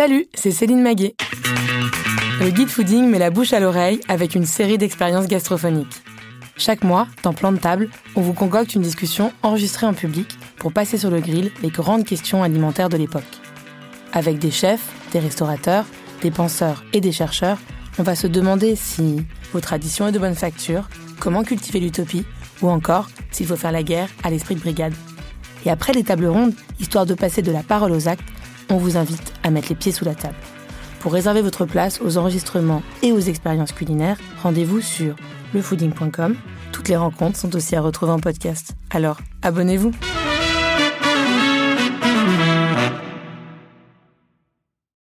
Salut, c'est Céline Maguet. Le guide fooding met la bouche à l'oreille avec une série d'expériences gastrophoniques. Chaque mois, dans Plan de table, on vous concocte une discussion enregistrée en public pour passer sur le grill les grandes questions alimentaires de l'époque. Avec des chefs, des restaurateurs, des penseurs et des chercheurs, on va se demander si vos traditions est de bonne facture, comment cultiver l'utopie, ou encore s'il faut faire la guerre à l'esprit de brigade. Et après les tables rondes, histoire de passer de la parole aux actes, on vous invite à mettre les pieds sous la table. Pour réserver votre place aux enregistrements et aux expériences culinaires, rendez-vous sur lefooding.com. Toutes les rencontres sont aussi à retrouver en podcast. Alors, abonnez-vous.